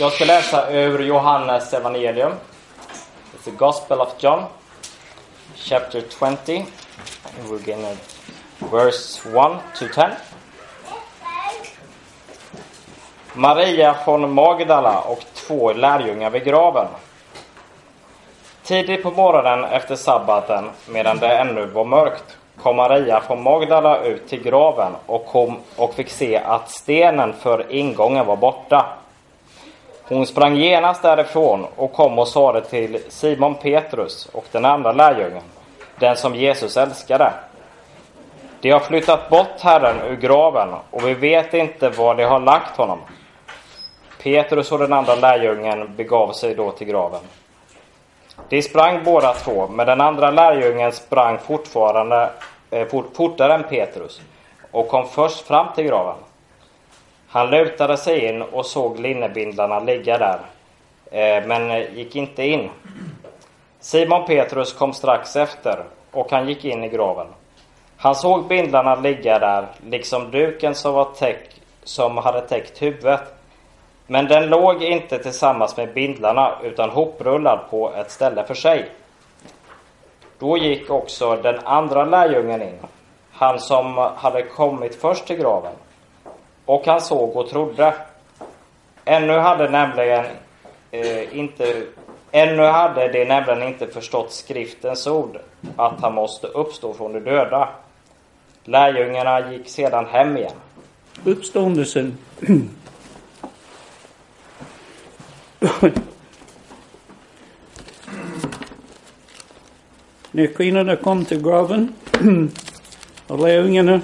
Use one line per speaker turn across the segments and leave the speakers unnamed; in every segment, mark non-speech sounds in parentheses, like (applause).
Jag ska läsa ur Johannes evangelium. It's the Gospel of John, chapter 20. And we're gonna verse 1 to 10. Maria från Magdala och två lärjungar vid graven. Tidigt på morgonen efter sabbaten, medan det ännu var mörkt, kom Maria från Magdala ut till graven och, kom och fick se att stenen för ingången var borta. Hon sprang genast därifrån och kom och sade till Simon Petrus och den andra lärjungen, den som Jesus älskade. De har flyttat bort Herren ur graven och vi vet inte var de har lagt honom. Petrus och den andra lärjungen begav sig då till graven. De sprang båda två, men den andra lärjungen sprang fortfarande eh, fort, fortare än Petrus och kom först fram till graven. Han lutade sig in och såg linnebindlarna ligga där, eh, men gick inte in. Simon Petrus kom strax efter och han gick in i graven. Han såg bindlarna ligga där, liksom duken som, var täck, som hade täckt huvudet. Men den låg inte tillsammans med bindlarna utan hoprullad på ett ställe för sig. Då gick också den andra lärjungen in, han som hade kommit först till graven. Och han såg och trodde. Ännu hade nämligen eh, inte Ännu hade de nämligen inte förstått skriftens ord, att han måste uppstå från de döda. Lärjungarna gick sedan hem igen.
Uppståndelsen. När kvinnorna kom till graven (clears throat) och lärjungarna,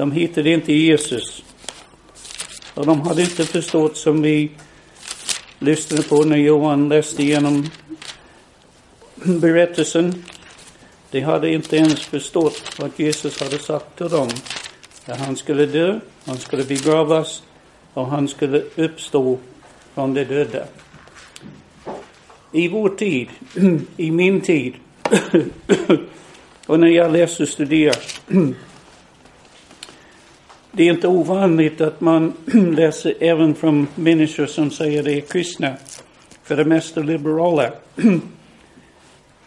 de hittade inte Jesus. Och de hade inte förstått som vi lyssnade på när Johan läste igenom berättelsen. De hade inte ens förstått vad Jesus hade sagt till dem. Att han skulle dö, han skulle begravas och han skulle uppstå från de döda. I vår tid, (clears throat) i min tid, (clears throat) och när jag läser och studerar, (clears throat) det är inte ovanligt att man (clears throat) läser även från människor som säger de är kristna, för det mesta liberala, (clears throat)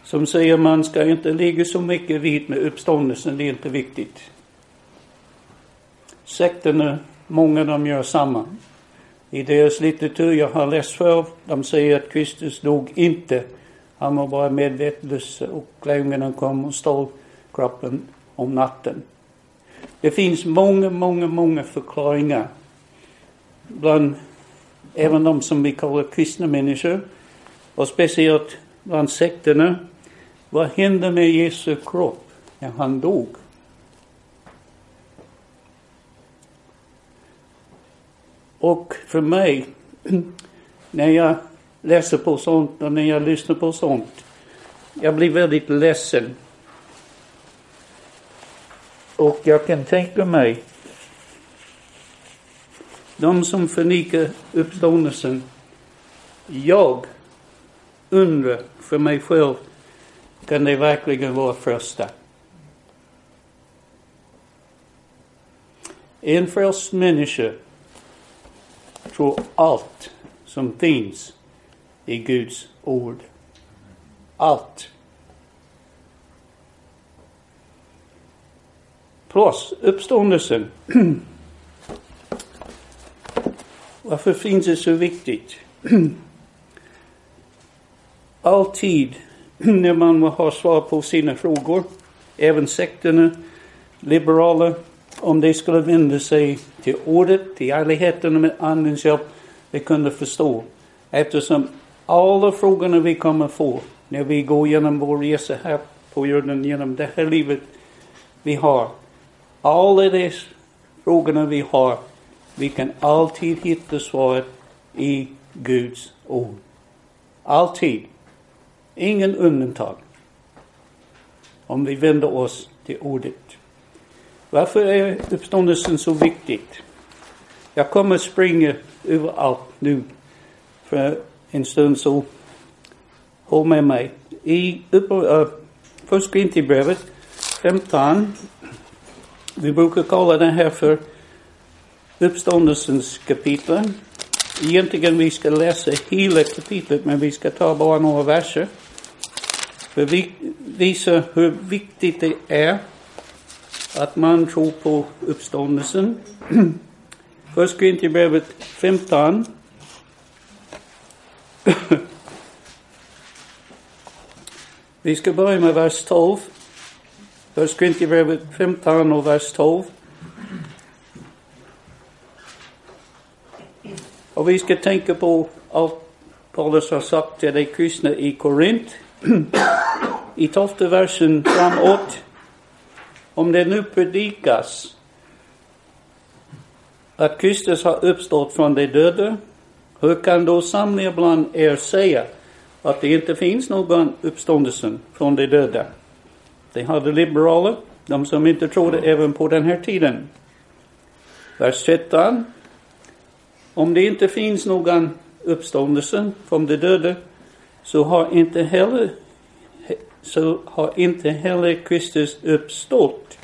som säger man ska inte ligga så mycket vid med uppståndelsen, det är inte viktigt. Sekterna, många de gör samma. I deras litteratur jag har läst för, de säger att Kristus dog inte. Han var bara medvetslös och lärjungarna kom och stal kroppen om natten. Det finns många, många, många förklaringar bland även de som vi kallar kristna människor och speciellt bland sekterna. Vad hände med Jesu kropp när han dog? Och för mig, (clears throat) när jag läser på sånt och när jag lyssnar på sånt, jag blir väldigt ledsen. Och jag kan tänka mig, de som förnekar uppståndelsen, jag undrar för mig själv, kan det verkligen vara första? En frälst människa tror allt som finns i Guds ord. Allt. Plus uppståndelsen. (clears throat) Varför finns det så viktigt? (clears throat) Alltid (clears throat) när man har svar på sina frågor, även sekterna, liberala, om de skulle vända sig till ordet, till ärligheten med Andens hjälp, de kunde förstå. Eftersom alla frågorna vi kommer få när vi går genom vår resa här på jorden, genom det här livet vi har. Alla de frågorna vi har, vi kan alltid hitta svaret i Guds ord. Alltid. Ingen undantag. Om vi vänder oss till ordet. Varför är uppståndelsen så viktigt? Jag kommer springa överallt nu för en stund så håll med mig. I uh, eh, Första Korinthierbrevet 15, vi brukar kalla det här för uppståndelsens kapitel. egentligen vi ska läsa hela kapitlet, men vi ska ta bara några verser. För vi visa hur viktigt det är att man tror på uppståndelsen. (clears throat) Först Korintierbrevet 15. (clears throat) vi ska börja med vers 12. Först Korinthierbrevet 15 och vers 12. Och vi ska tänka på allt Paulus har sagt till de kristna i Korint. I tolfte versen framåt. Om det nu predikas att Kristus har uppstått från de döda, hur kan då somliga bland er säga att det inte finns någon uppståndelse från de döda? De hade liberaler, de som inte trodde även på den här tiden. Vers 13. Om det inte finns någon uppståndelse från de döda så har inte heller så har inte heller Kristus uppstått.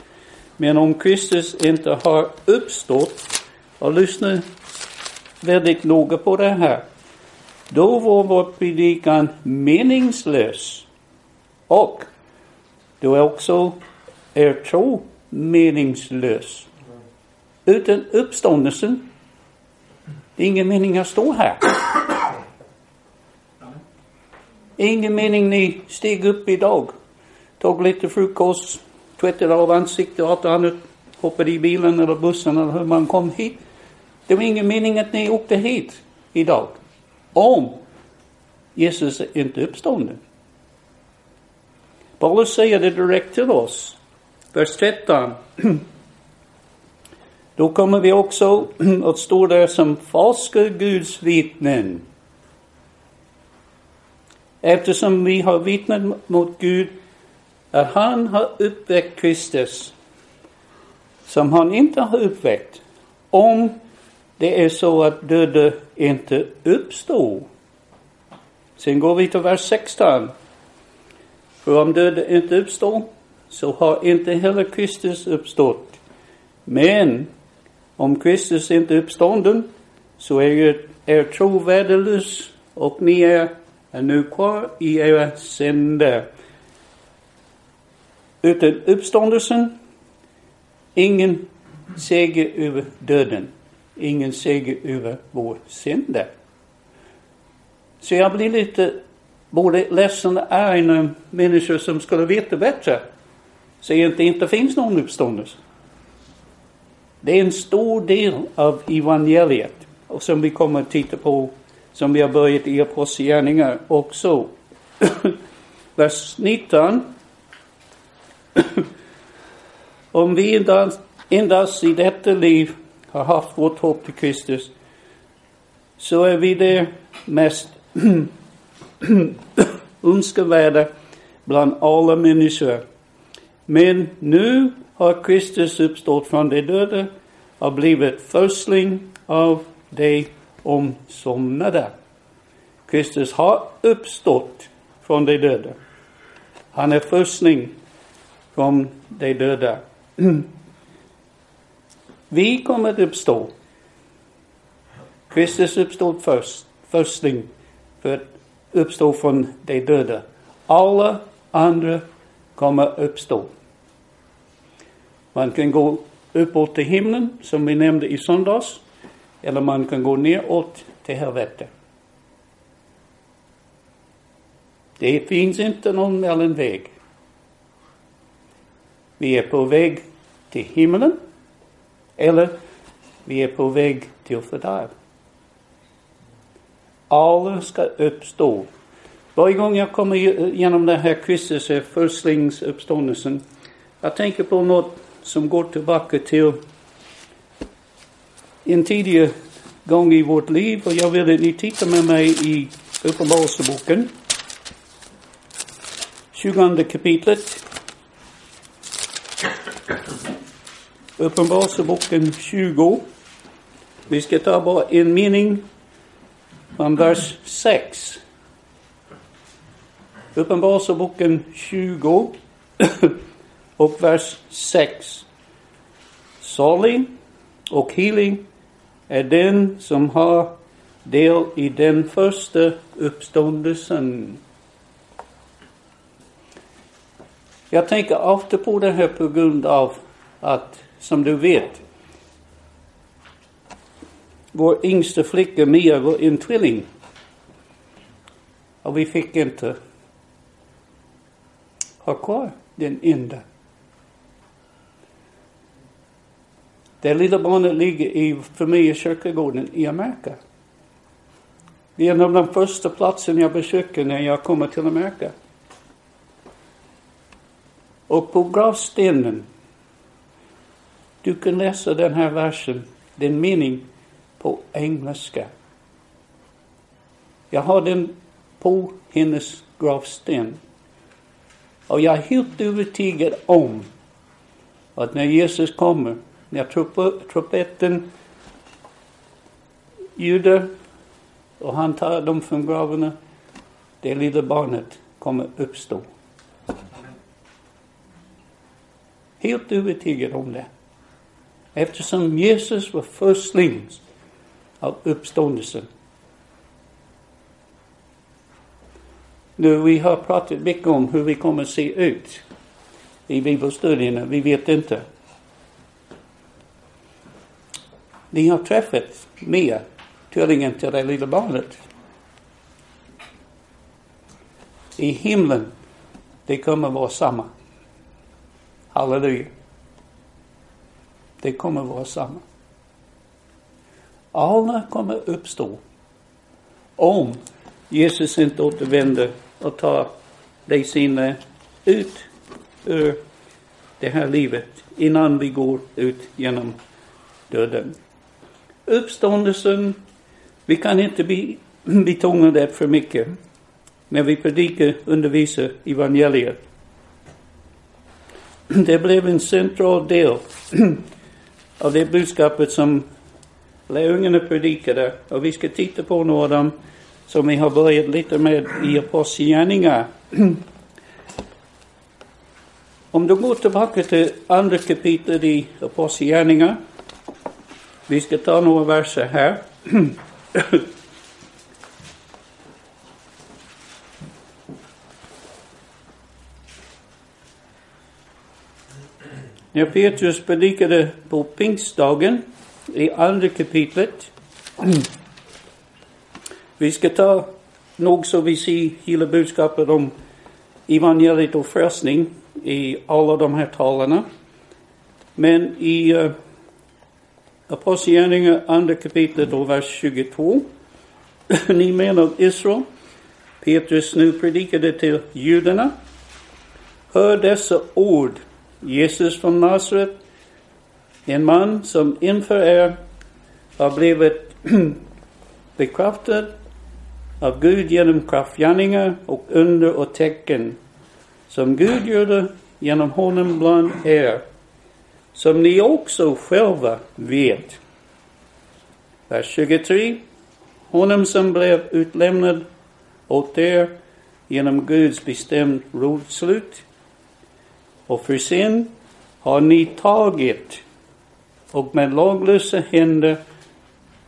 Men om Kristus inte har uppstått, och lyssna väldigt noga på det här, då var vår predikan meningslös. Och då är också er tro meningslös. Utan uppståndelsen, det är ingen mening att stå här. Ingen mening ni steg upp idag, tog lite frukost, tvättade av ansiktet och allt annat, hoppade i bilen eller bussen eller hur man kom hit. Det var ingen mening att ni åkte hit idag. Om Jesus är inte uppstånden. Paulus säger det direkt till oss. Vers 13. (clears throat) Då kommer vi också (clears throat) att stå där som falska Guds vittnen. Eftersom vi har vittnat mot Gud att han har uppväckt Kristus som han inte har uppväckt om det är så att döda inte uppstår. Sen går vi till vers 16. För om döden inte uppstår så har inte heller Kristus uppstått. Men om Kristus inte är uppstånden så är ju er tro värdelös och ni är är nu kvar i era synder. Utan uppståndelsen, ingen seger över döden, ingen seger över vår synder. Så jag blir lite både ledsen och arg när människor som skulle veta bättre säger att det inte finns någon uppståndelse. Det är en stor del av evangeliet och som vi kommer att titta på som vi har börjat i Apostlagärningarna också. (coughs) Vers 19. (coughs) Om vi endast, endast i detta liv har haft vårt hopp till Kristus så är vi det mest (clears throat) önskvärda bland alla människor. Men nu har Kristus uppstått från de döda och blivit förstling av de omsomnade. Kristus har uppstått från de döda. Han är förstling från de döda. (clears throat) Vi kommer att uppstå. Kristus uppstod först, förstling för uppstå från de döda. Alla andra kommer uppstå. Man kan gå uppåt till himlen, som vi nämnde i söndags. Eller man kan gå neråt till helvete. Det finns inte någon mellanväg. Vi är på väg till himlen eller vi är på väg till fördärv. Alla ska uppstå. Varje gång jag kommer genom den här Kristus förstlingsuppståndelsen, jag tänker på något som går tillbaka till en tidigare gång i vårt liv och jag vill att ni tittar med mig i Uppenbarelseboken. 20 kapitlet. Uppenbarelseboken 20. Vi ska ta bara en mening från vers 6. Uppenbarelseboken 20 (clears throat) och vers 6. Salig och helig är den som har del i den första uppståndelsen. Jag tänker ofta på det här på grund av att, som du vet, vår yngsta flicka Mia var en tvilling. Och vi fick inte ha kvar den enda. Det lilla barnet ligger i familjekyrkogården i Amerika. Det är en av de första platserna jag besöker när jag kommer till Amerika. Och på gravstenen, du kan läsa den här versen, den mening på engelska. Jag har den på hennes gravsten. Och jag är helt övertygad om att när Jesus kommer, när trumpeten ljuder och han tar dem från gravarna, det lilla barnet kommer uppstå. Helt övertygad om det. Eftersom Jesus var förstlings av uppståndelsen. Nu, vi har pratat mycket om hur vi kommer att se ut i bibelstudierna. Vi vet inte. Ni har träffat Mia, tvillingen till det lilla barnet. I himlen, det kommer att vara samma. Halleluja. Det kommer att vara samma. Alla kommer uppstå om Jesus inte återvänder och tar dig sina ut ur det här livet innan vi går ut genom döden. Uppståndelsen, vi kan inte betona det för mycket när vi predikar, undervisar evangeliet. Det blev en central del (clears throat) av det budskapet som lärjungarna predikade och vi ska titta på några av dem som vi har börjat lite med i Apostlagärningarna. (clears throat) Om du går tillbaka till andra kapitlet i Apostlagärningarna. Vi ska ta några verser här. (clears throat) När Petrus predikade på pingstdagen i andra kapitlet. Vi ska ta nog så vi ser hela budskapet om evangeliet och frälsning i alla de här talarna. Men i uh, Apostlagärningarna andra kapitlet och vers 22. (laughs) Ni menar Israel. Petrus nu predikade till judarna. Hör dessa ord. Jesus från Nasaret en man som inför er har blivit (clears throat) bekräftad av Gud genom kraftgärningar och under och tecken som Gud gjorde genom honom bland er, som ni också själva vet. Vers 23. Honom som blev utlämnad åt er genom Guds bestämda rotslut och för sin har ni tagit och med laglösa händer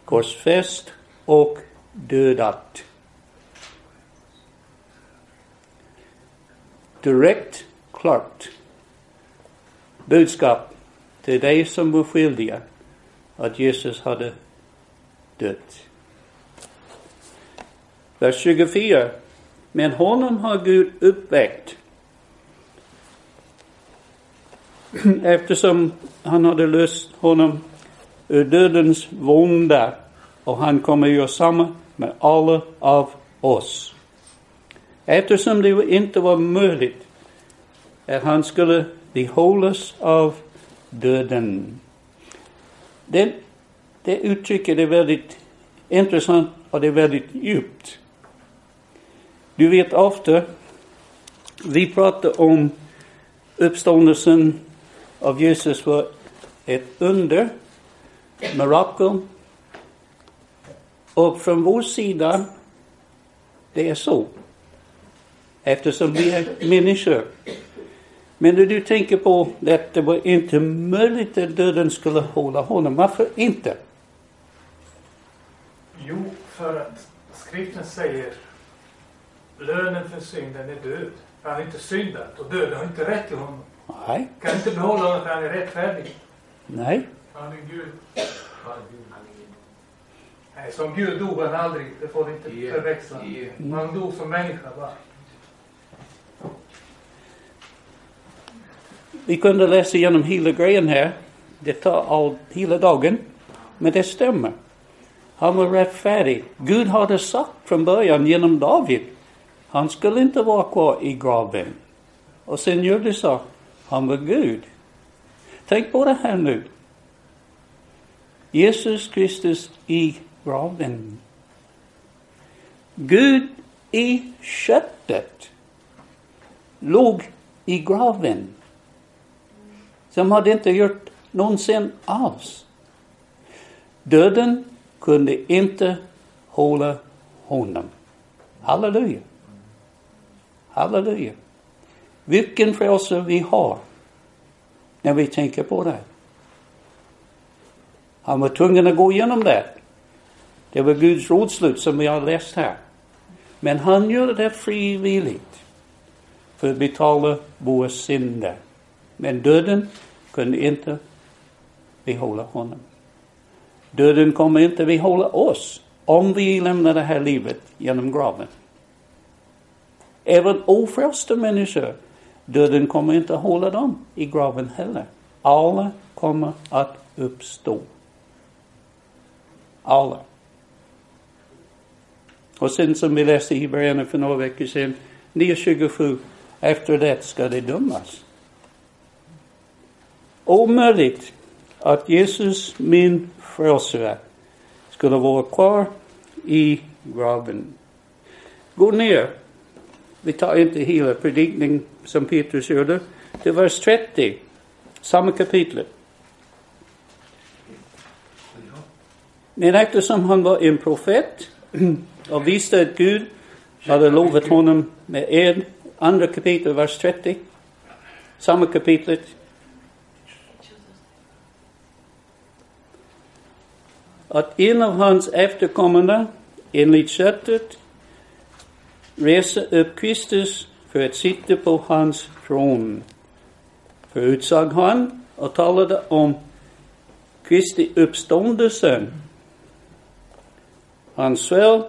korsfäst och dödat. Direkt, klart budskap till dig som var skyldiga att Jesus hade dött. Vers 24. Men honom har Gud uppväckt (clears throat) eftersom han hade löst honom ur dödens vånda och han kommer göra samma med alla av oss. Eftersom det inte var möjligt att han skulle behållas av döden. Det, det uttrycket är väldigt intressant och det är väldigt djupt. Du vet ofta, vi pratar om uppståndelsen av Jesus var ett under, mirakel. Och från vår sida, det är så. Eftersom vi är människor. Men när du tänker på att det var inte möjligt att döden skulle hålla honom, varför inte?
Jo, För att skriften säger lönen för synden är död. Han har inte syndat och döden har inte rätt till honom.
Nej,
Kan inte behålla honom för han är rättfärdig.
nej.
Han är Gud. Nej, som Gud dog han aldrig. Det får vi inte förväxla. Han dog som människa bara.
Vi kunde läsa igenom hela grejen här. Det tar all, hela dagen. Men det stämmer. Han var rättfärdig. Gud hade sagt från början genom David. Han skulle inte vara kvar i graven. Och sen gör det så. Han var Gud. Tänk på det här nu. Jesus Kristus i graven. Gud i köttet låg i graven som hade inte gjort någonsin alls. Döden kunde inte hålla honom. Halleluja. Halleluja. Vilken frälsare vi har när vi tänker på det. Han var tvungen att gå igenom det. Det var Guds rådslut som vi har läst här. Men han gjorde det frivilligt för att betala våra synder. Men döden kunde inte behålla honom. Döden kommer inte behålla oss om vi lämnar det här livet genom graven. Även ofrälsta människor, döden kommer inte hålla dem i graven heller. Alla kommer att uppstå. Alla. Och sen som vi läste i början för några veckor sedan, 9.27, efter det ska det dömas. Omöjligt att Jesus, min frälsare, skulle vara kvar i graven. Gå ner. Vi tar inte hela predikningen som Petrus gjorde. Till vers 30, samma kapitel. Men eftersom han var en profet (clears throat) och visste att Gud hade lovat honom med ed, andra kapitel, vers 30, samma kapitlet, att en av hans efterkommande enligt köttet reser upp Kristus för att sitta på hans tron. Förutsag han och talade om Kristi uppståndelse. Hans själ,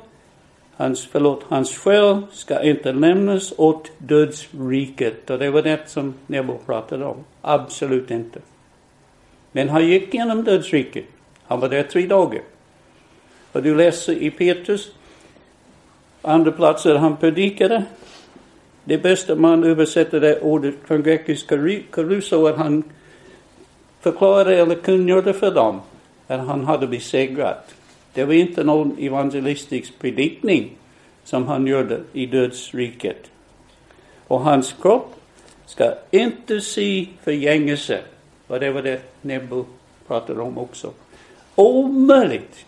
hans, förlåt, hans själ ska inte lämnas åt dödsriket. Och det var det som Nebo pratade om. Absolut inte. Men han gick genom dödsriket. Han var där tre dagar. Och du läser i Petrus, andra platser han predikade. Det bästa man översätter det ordet från grekiska karuso att han förklarade eller kungjorde för dem att han hade besegrat. Det var inte någon evangelistisk predikning som han gjorde i dödsriket. Och hans kropp ska inte se förgängelse. Och det var det Nebo pratade om också omöjligt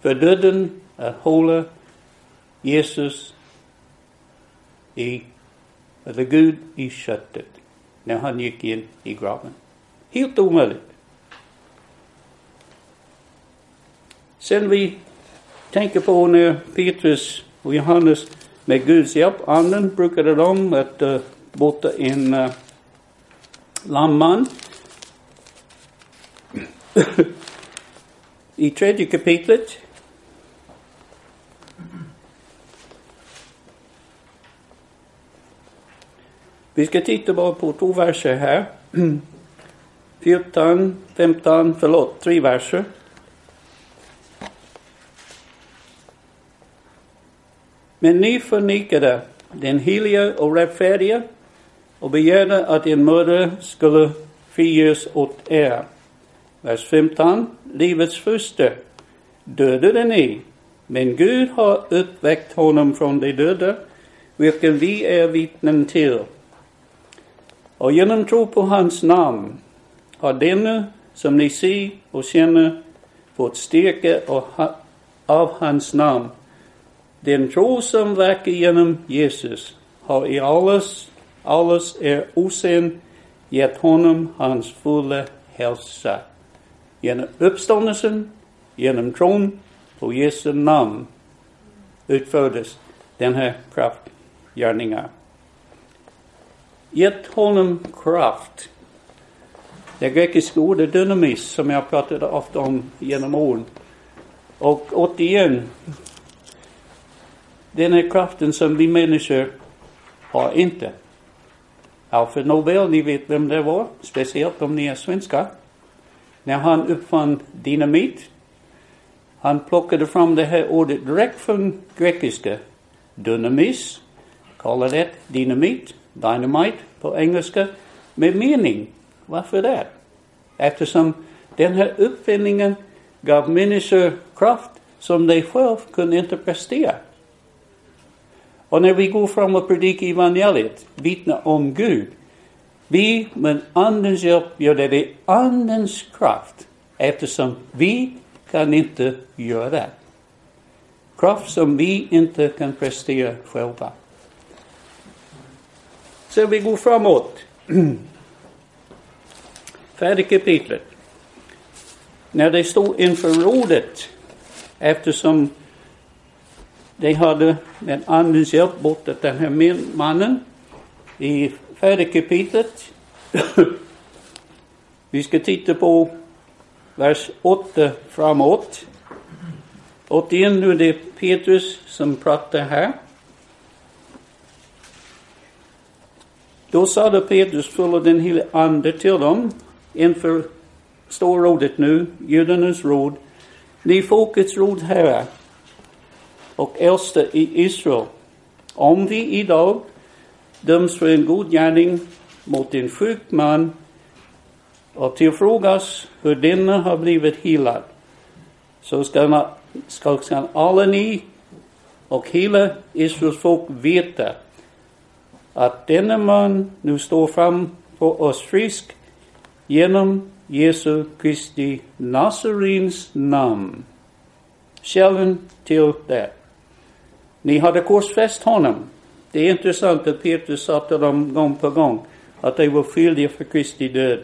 för döden att hålla Jesus i, eller Gud i köttet när han gick in i graven. Helt omöjligt. Sen vi tänker på när Petrus och Johannes med Guds hjälp, anden brukade de att uh, bota en uh, lamman (coughs) i tredje kapitlet. Vi ska titta bara på två verser här. 14, 15, förlåt, tre verser. Men ni förnekade den heliga och rättfärdiga och begärde att en mördare skulle friges åt er. Vers 15. Livets första dödade ni, men Gud har uppväckt honom från de döda, vilken vi är vittnen till. Och genom tro på hans namn har denne, som ni ser och känner, fått styrka av hans namn. Den tro som verkar genom Jesus har i allas, allas er osänd, gett honom hans fulla hälsa genom uppståndelsen, genom tron på Jesu namn utfördes den här kraftgärningen. Gett honom kraft. Det grekiska ordet dynamis som jag pratade ofta om genom åren. Och återigen, den här kraften som vi människor har inte. Alfred Nobel, ni vet vem det var, speciellt om ni är svenskar. När han uppfann dynamit, han plockade fram det här ordet direkt från grekiska. Dynamis, kallar det dynamit, dynamite på engelska, med mening. Varför det? Eftersom den här uppfinningen gav människor kraft som de själva kunde inte prestera. Och när vi går fram och predikar evangeliet, vittnar om Gud, vi med Andens hjälp gör det i Andens kraft eftersom vi kan inte göra det. Kraft som vi inte kan prestera själva. Så vi går framåt. (clears throat) Fjärde kapitlet. När de stod inför rådet, eftersom de hade med Andens hjälp botat den här mannen i fjärde kapitlet. (clears throat) Vi ska titta på vers 8 framåt. Återigen nu det är Petrus som pratar här. Då sade Petrus full av den helige Ande till dem inför storrådet nu, judarnas råd. Ni folkets råd herrar och äldste i Israel. Om vi idag döms för en god gärning mot en sjuk man och tillfrågas hur denna har blivit helad, så ska, ska, ska alla ni och hela Israels folk veta att denna man nu står fram för oss frisk genom Jesu Kristi Nazarins namn. Källan till det. Ni hade korsfäst honom. Det är intressant att Petrus sa till dem gång på gång att de var skyldiga för Kristi död.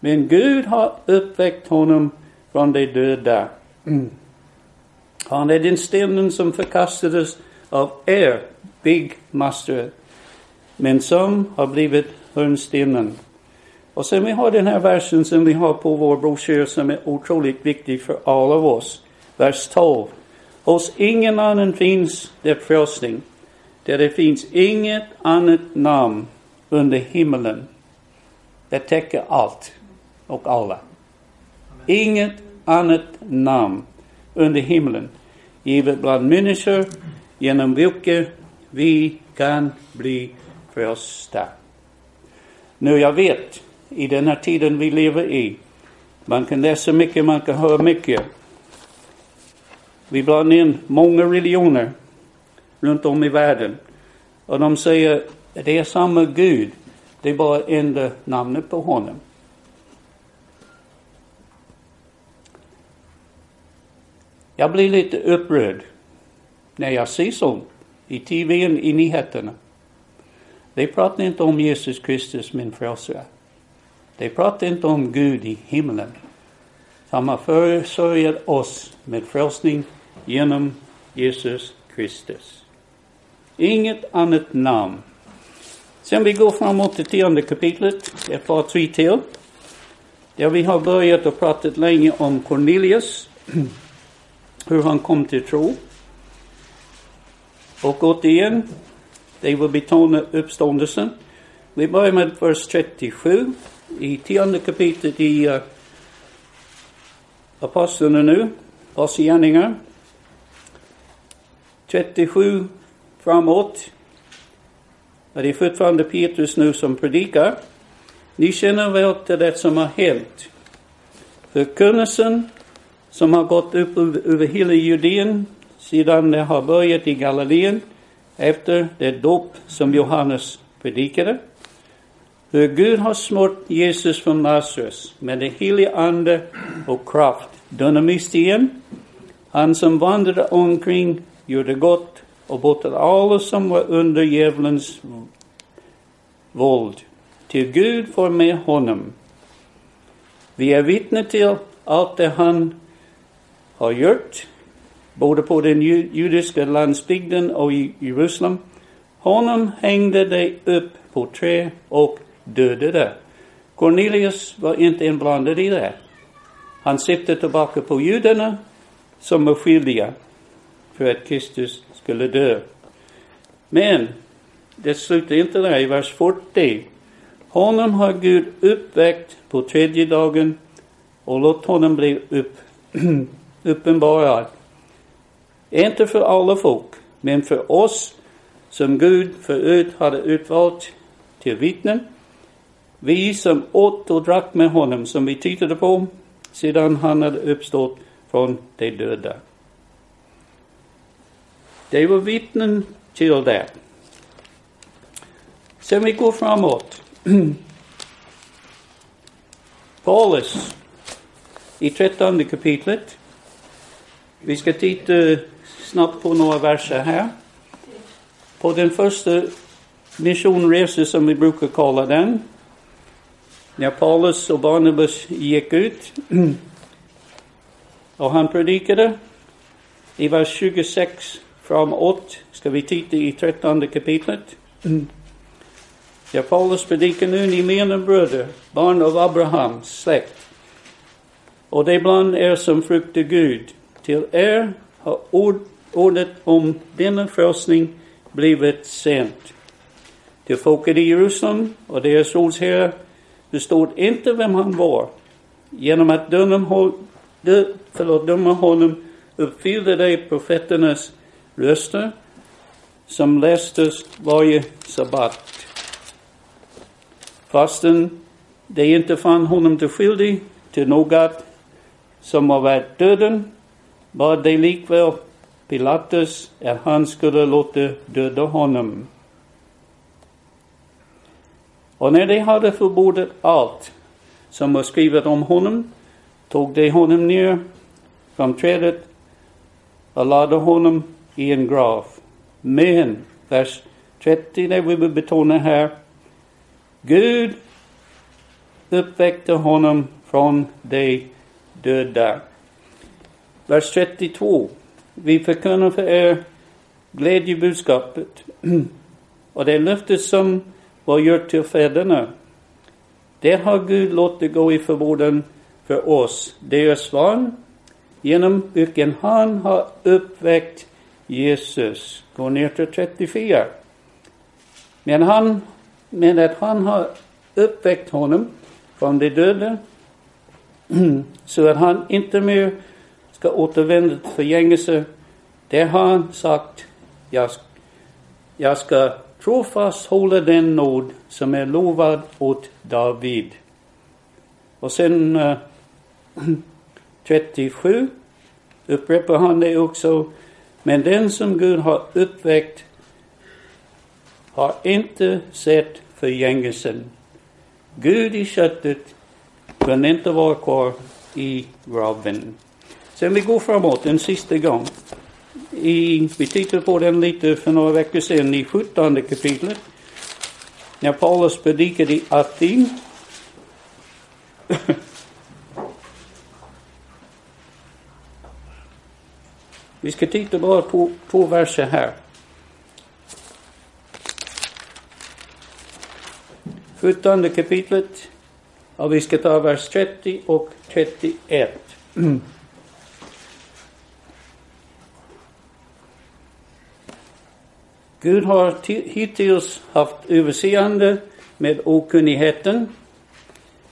Men Gud har uppväckt honom från de döda. Han är den stenen som förkastades av er byggmästare, men som har blivit hörnstenen. Och sen vi har den här versen som vi har på vår broschyr som är otroligt viktig för alla av oss. Vers 12. Hos ingen annan finns det frälsning. Där det finns inget annat namn under himlen. Det täcker allt och alla. Inget annat namn under himlen givet bland människor genom vilket vi kan bli första. Nu jag vet, i den här tiden vi lever i, man kan läsa mycket, man kan höra mycket. Vi blandar in många religioner runt om i världen. Och de säger, det är samma Gud, det är bara ändra namnet på honom. Jag blir lite upprörd när jag ser sånt i tv, i nyheterna. De pratar inte om Jesus Kristus, min frälsare. De pratar inte om Gud i himlen. Han har försörjt oss med frälsning genom Jesus Kristus. Inget annat namn. Sen vi går framåt till tionde kapitlet, ett par, tre till. Där vi har börjat och pratat länge om Cornelius. (clears throat) Hur han kom till tro. Och återigen, det vill betona uppståndelsen. Vi börjar med vers 37 i tionde kapitlet i eh, uh, Apostlarna nu, Apostlagärningarna. 37 framåt. Och det är fortfarande Petrus nu som predikar. Ni känner väl till det som har hänt. Förkunnelsen som har gått upp över hela Judeen sedan det har börjat i Galileen efter det dop som Johannes predikade. Hur Gud har smort Jesus från Nasaret med den helige Ande och kraft. Dynamistien, han som vandrade omkring, gjorde gott och botade alla som var under djävulens våld. Till Gud får med honom. Vi är vittne till allt det han har gjort både på den judiska landsbygden och i Jerusalem. Honom hängde de upp på trä och dödade. Cornelius var inte inblandad i det. Han sitter tillbaka på judarna som var skyldiga för att Kristus skulle dö. Men det slutar inte där. I vers 40. Honom har Gud uppväckt på tredje dagen och låt honom bli upp, (clears throat) uppenbarad. Inte för alla folk, men för oss som Gud förut hade utvalt till vittnen. Vi som åt och drack med honom, som vi tittade på sedan han hade uppstått från de döda. De var vittnen till det. Sen vi går framåt. (clears throat) Paulus i trettonde kapitlet. Vi ska titta snabbt på några verser här. På den första missionresan, som vi brukar kalla den. När Paulus och Barnabas gick ut (clears throat) och han predikade. I vers 26 framåt ska vi titta i trettonde kapitlet. (clears throat) Där Paulus predikar nu, ni mina bröder, barn av Abrahams släkt. Och det bland er som fruktar Gud. Till er har ord, ordet om denna frälsning blivit sänt. Till folket i Jerusalem och deras ordsherre bestod inte vem han var. Genom att döma, dö- förlåt, döma honom uppfyllde de profeternas röster som lästes varje sabbat. Fastän de inte fann honom till skyldig till något som var värt döden bad de likväl Pilatus att han skulle låta döda honom. Och när de hade förbordat allt som var skrivet om honom tog de honom ner från trädet och lade honom i en grav. Men, vers 30, det vi vill betona här. Gud uppväckte honom från de döda. Vers 32. Vi förkunnar för er glädjebudskapet (clears throat) och det löfte som var gjort till fäderna. Det har Gud låtit gå i förmodan för oss, deras barn, genom vilken han har uppväckt Jesus. Gå ner till 34. Men, han, men att han har uppväckt honom från de döda (clears throat) så att han inte mer ska återvända till förgängelse. Det har han sagt. Jag, jag ska trofast hålla den nåd som är lovad åt David. Och sen eh, (clears throat) äh, 37 upprepar han det också. Men den som Gud har uppväckt har inte sett förgängelsen. Gud i köttet kan inte vara kvar i graven. Sen vi går framåt en sista gång. I, vi tittade på den lite för några veckor sedan i 17 kapitlet. När Paulus predikade i Aten. (laughs) vi ska titta bara på två verser här. 17 kapitlet och vi ska ta vers 30 och 31. (clears throat) Gud har hittills haft överseende med okunnigheten.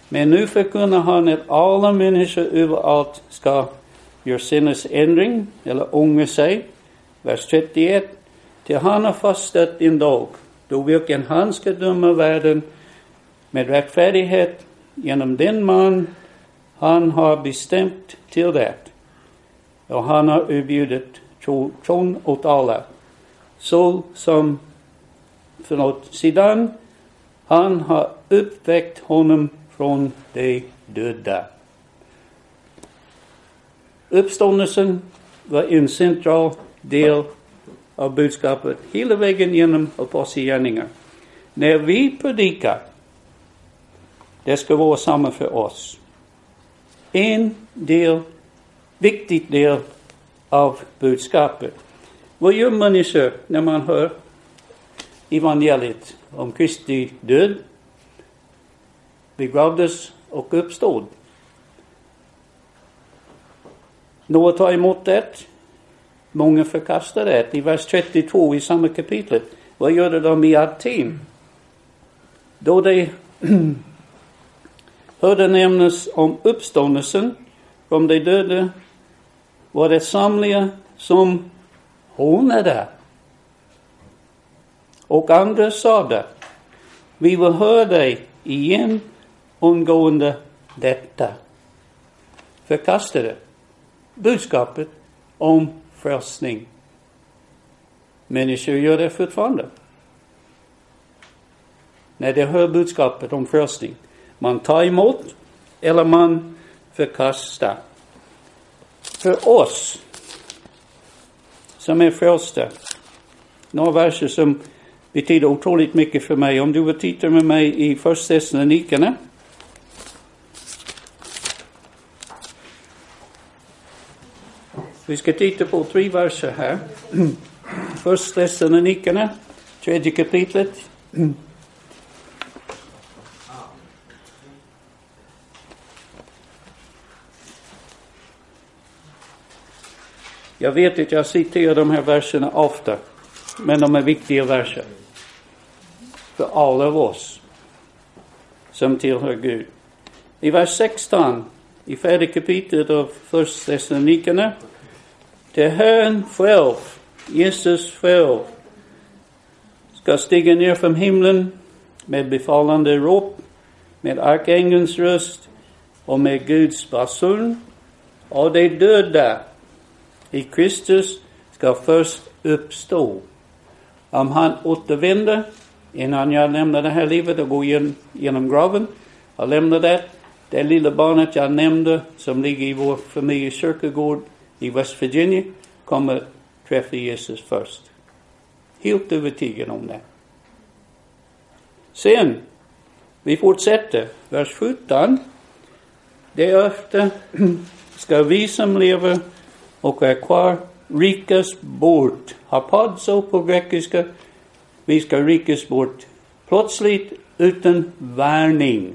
Men nu förkunnar han att alla människor överallt ska göra sinnesändring eller ångra sig. Vers 31. Till han har fastställt en dag då vilken han ska döma världen med rättfärdighet genom den man han har bestämt till det. Och han har erbjudit tron åt alla. Så som, förlåt, sedan han har uppväckt honom från de döda. Uppståndelsen var en central del av budskapet hela vägen genom apostlagärningarna. När vi predikar, det ska vara samma för oss. En del, viktig del av budskapet. Vad gör människor när man hör evangeliet om Kristi död, begravdes och uppstod? Några tar emot det, många förkastar det. I vers 32 i samma kapitel, vad gjorde de i Aten? Då de (clears throat) hörde nämnas om uppståndelsen från de döda var det samlingar som hon är där. Och andra sade, vi vill höra dig igen angående detta. Förkastade budskapet om frälsning. Människor gör det fortfarande. När de hör budskapet om frälsning. Man tar emot eller man förkastar. För oss som är frälsta, några verser som betyder otroligt mycket för mig. Om du vill titta med mig i Första Thessalonikerna. Vi ska titta på tre verser här. (clears throat) Första Thessalonikerna, tredje kapitlet. Jag vet att jag citerar de här verserna ofta, men de är viktiga verser. För alla av oss som tillhör Gud. I vers 16, i fjärde kapitlet av Första Thessalonikerna. Till Herren själv, Jesus själv, ska stiga ner från himlen med befallande rop, med arkängelns röst och med Guds basun. Och de döda i Kristus ska först uppstå. Om han återvänder innan jag lämnar det här livet och går genom graven, och lämnar det, det lilla barnet jag nämnde som ligger i vår familjekyrkogård i West Virginia kommer träffa Jesus först. Helt övertygad om det. Sen, vi fortsätter, vers 17. Därefter (clears throat) ska vi som lever och är kvar rikas bort. Hapadso på grekiska. Vi ska rikas bort plötsligt utan varning.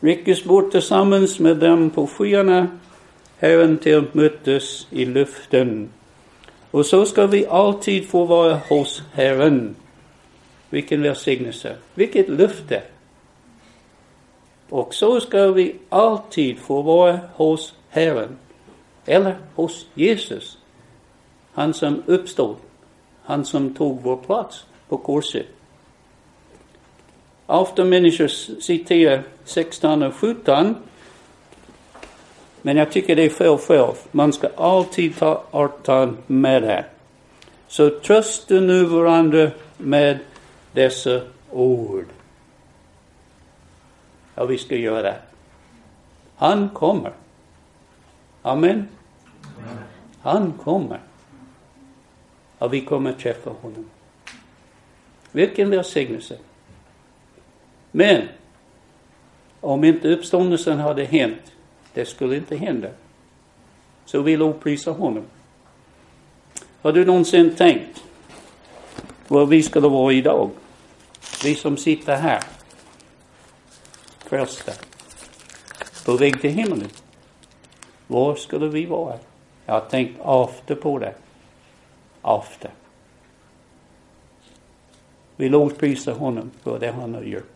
Rikas bort tillsammans med dem på skyarna. Herren till mötes i luften. Och så ska vi alltid få vara hos Herren. Vilken välsignelse. Vilket löfte. Och så ska vi alltid få vara hos Herren. Eller hos Jesus. Han som uppstod. Han som tog vår plats på korset. Ofta människor citerar 16 och 17. Men jag tycker det är fel själv. Man ska alltid ta 18 med det. Så trösta nu varandra med dessa ord vad vi ska göra. Han kommer. Amen. Han kommer. Och vi kommer träffa honom. Vilken välsignelse. Men om inte uppståndelsen hade hänt, det skulle inte hända. Så vi lovprisar honom. Har du någonsin tänkt vad vi skulle vara idag? Vi som sitter här frälsta. På väg till himlen. Var skulle vi vara? Jag har tänkt ofta på det. Ofta. Vi lovprisar honom för det han har gjort.